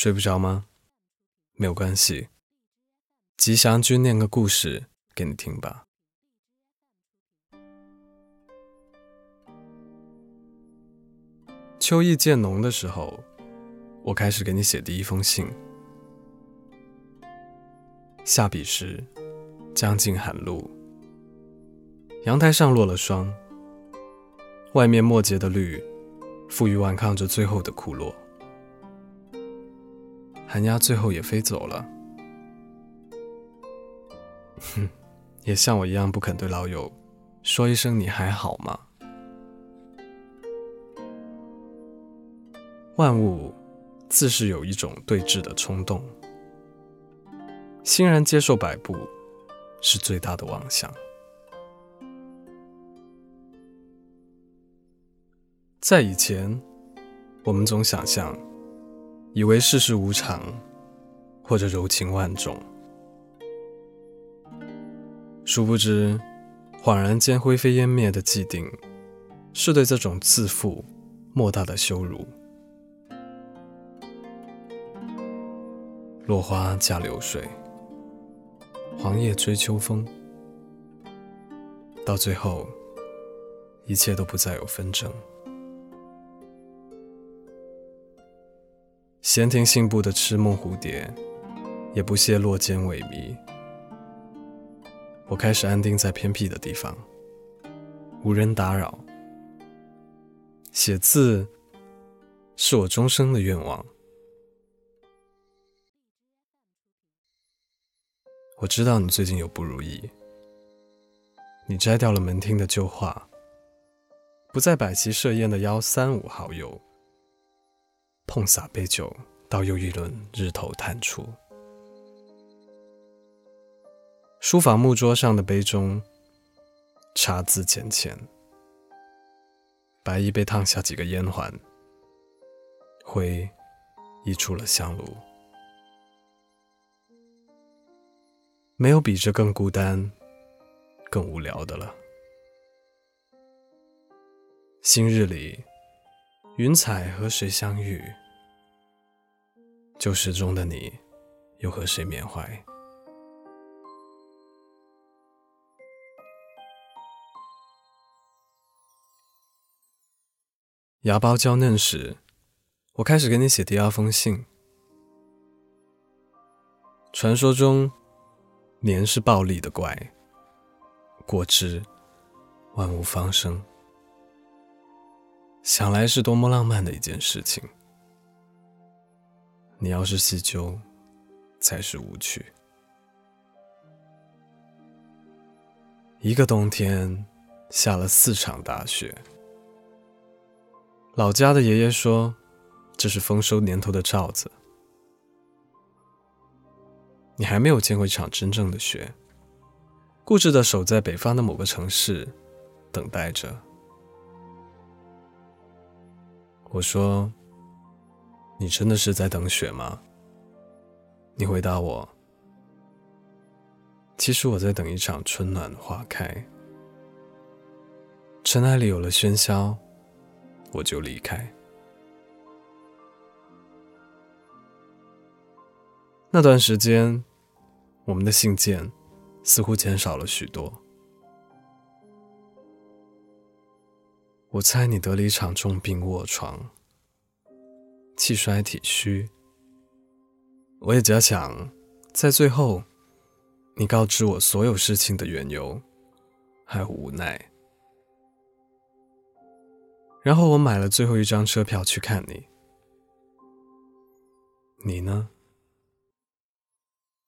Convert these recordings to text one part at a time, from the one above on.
睡不着吗？没有关系，吉祥君念个故事给你听吧。秋意渐浓的时候，我开始给你写第一封信。下笔时，将近寒露，阳台上落了霜，外面末节的绿，负隅顽抗着最后的枯落。寒鸦最后也飞走了，哼，也像我一样不肯对老友说一声“你还好吗”。万物自是有一种对峙的冲动，欣然接受摆布是最大的妄想。在以前，我们总想象。以为世事无常，或者柔情万种，殊不知，恍然间灰飞烟灭的既定，是对这种自负莫大的羞辱。落花嫁流水，黄叶追秋风，到最后，一切都不再有纷争。闲庭信步的痴梦蝴蝶，也不屑落间萎靡。我开始安定在偏僻的地方，无人打扰。写字是我终生的愿望。我知道你最近有不如意，你摘掉了门厅的旧画，不再摆席设宴的幺三五好友。碰洒杯酒，到又一轮日头探出。书房木桌上的杯中，茶渍浅浅，白衣被烫下几个烟环，灰溢出了香炉。没有比这更孤单、更无聊的了。新日里。云彩和谁相遇？旧时中的你，又和谁缅怀？芽苞娇嫩时，我开始给你写第二封信。传说中，年是暴力的怪，过之，万物方生。想来是多么浪漫的一件事情。你要是细究，才是无趣。一个冬天下了四场大雪，老家的爷爷说，这是丰收年头的兆子。你还没有见过一场真正的雪，固执的守在北方的某个城市，等待着。我说：“你真的是在等雪吗？”你回答我：“其实我在等一场春暖花开。尘埃里有了喧嚣，我就离开。”那段时间，我们的信件似乎减少了许多。我猜你得了一场重病卧床，气衰体虚。我也假想，在最后，你告知我所有事情的缘由，还有无奈。然后我买了最后一张车票去看你。你呢？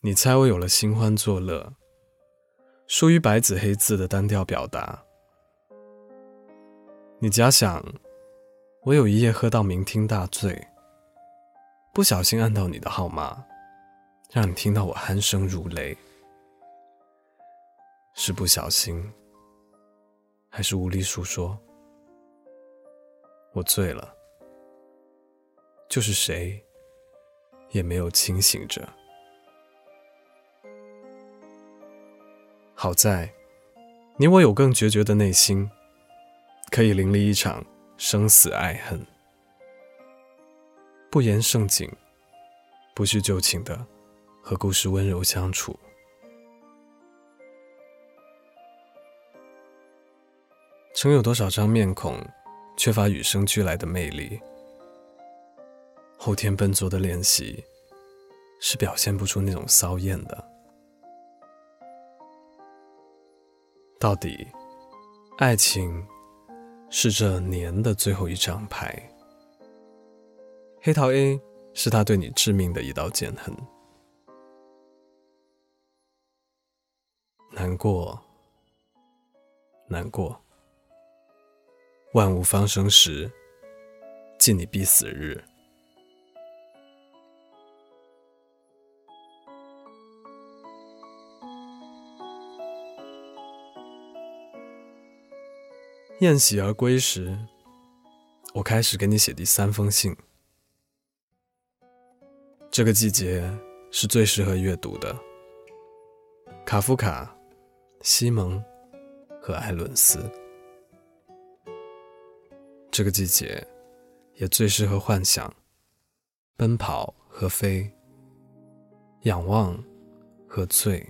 你猜我有了新欢作乐，疏于白纸黑字的单调表达。你假想，我有一夜喝到酩酊大醉，不小心按到你的号码，让你听到我鼾声如雷，是不小心，还是无力诉说？我醉了，就是谁也没有清醒着。好在，你我有更决绝的内心。可以淋漓一场生死爱恨，不言盛景，不叙旧情的和故事温柔相处。曾有多少张面孔，缺乏与生俱来的魅力？后天笨拙的练习，是表现不出那种骚艳的。到底，爱情是这年的最后一张牌。黑桃 A 是他对你致命的一道剑痕。难过，难过。万物方生时，尽你必死日。宴喜而归时，我开始给你写第三封信。这个季节是最适合阅读的，卡夫卡、西蒙和艾伦斯。这个季节，也最适合幻想、奔跑和飞、仰望和醉。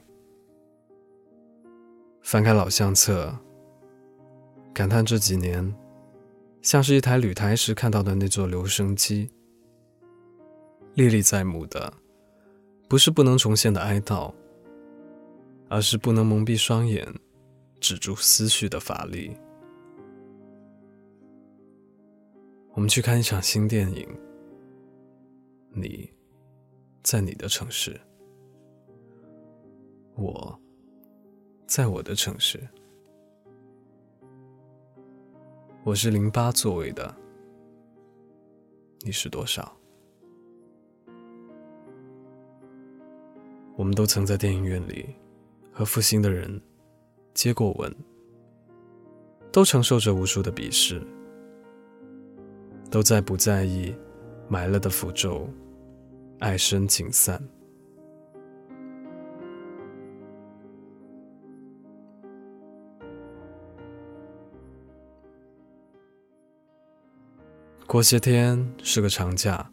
翻开老相册，感叹这几年，像是一台旅台时看到的那座留声机，历历在目的，不是不能重现的哀悼，而是不能蒙蔽双眼、止住思绪的乏力。我们去看一场新电影。你，在你的城市；我，在我的城市。我是零八座位的，你是多少？我们都曾在电影院里和负心的人接过吻，都承受着无数的鄙视。都在不在意埋了的符咒，爱深情散。过些天是个长假，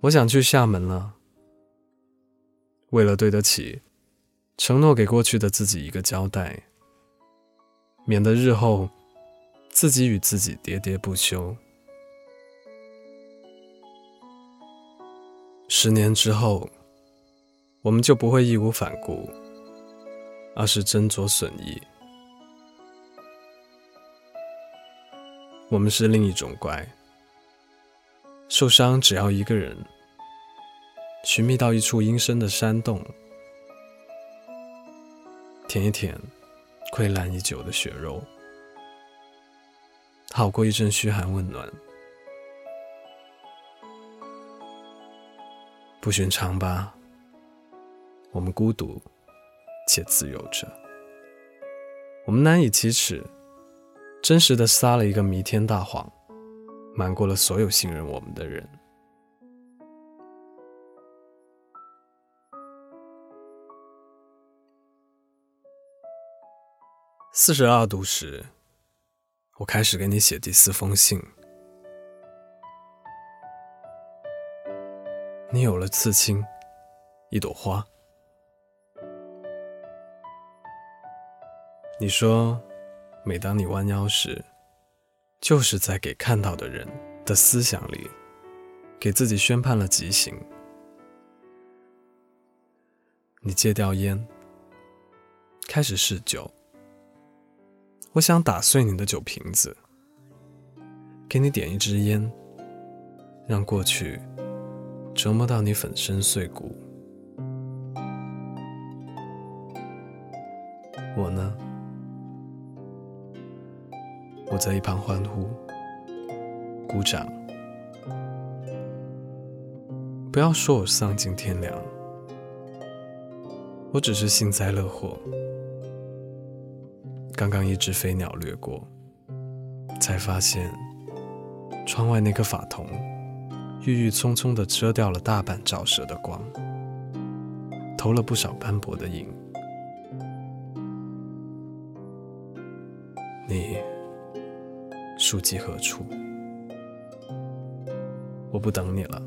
我想去厦门了。为了对得起承诺给过去的自己一个交代，免得日后自己与自己喋喋不休。十年之后，我们就不会义无反顾，而是斟酌损益。我们是另一种乖，受伤只要一个人，寻觅到一处阴森的山洞，舔一舔溃烂已久的血肉，好过一阵嘘寒问暖。不寻常吧？我们孤独且自由着，我们难以启齿，真实的撒了一个弥天大谎，瞒过了所有信任我们的人。四十二度时，我开始给你写第四封信。你有了刺青，一朵花。你说，每当你弯腰时，就是在给看到的人的思想里，给自己宣判了极刑。你戒掉烟，开始试酒。我想打碎你的酒瓶子，给你点一支烟，让过去。折磨到你粉身碎骨，我呢？在一旁欢呼、鼓掌。不要说我丧尽天良，我只是幸灾乐祸。刚刚一只飞鸟掠过，才发现窗外那颗法桐。郁郁葱葱地遮掉了大半照射的光，投了不少斑驳的影。住寄何处？我不等你了。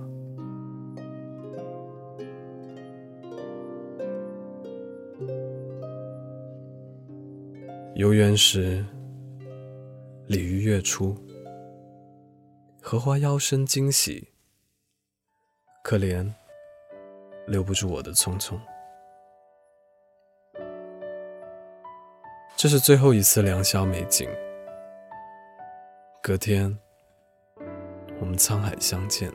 游园时，鲤鱼跃出，荷花妖身惊喜。可怜，留不住我的匆匆。这是最后一次良宵美景。隔天，我们沧海相见。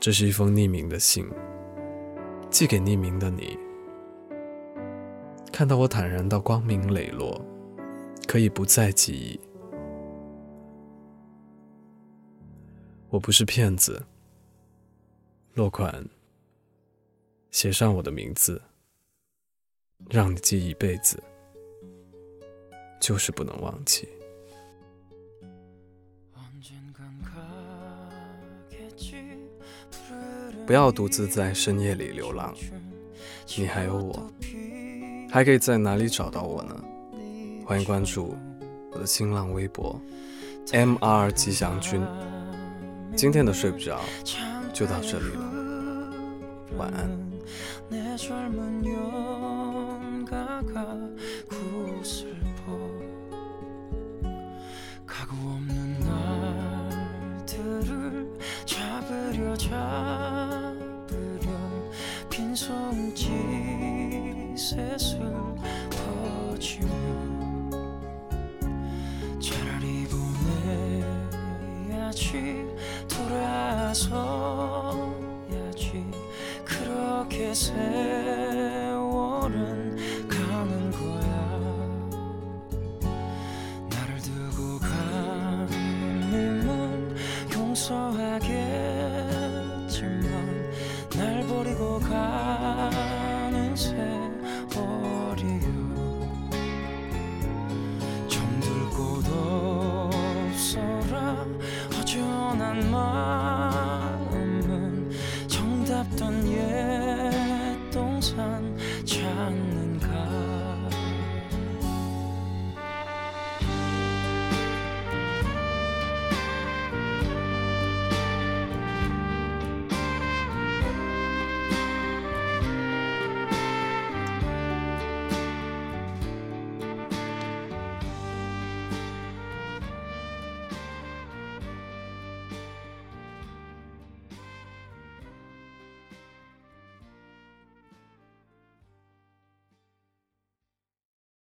这是一封匿名的信，寄给匿名的你。看到我坦然到光明磊落，可以不再记忆。我不是骗子，落款写上我的名字，让你记一辈子，就是不能忘记。不要独自在深夜里流浪，你还有我。还可以在哪里找到我呢？欢迎关注我的新浪微博 M R 吉祥君。今天的睡不着就到这里了，晚安。 사로잡으려 빈손짓을 퍼주며 차라리 보내야지 돌아서야지. 그렇게 생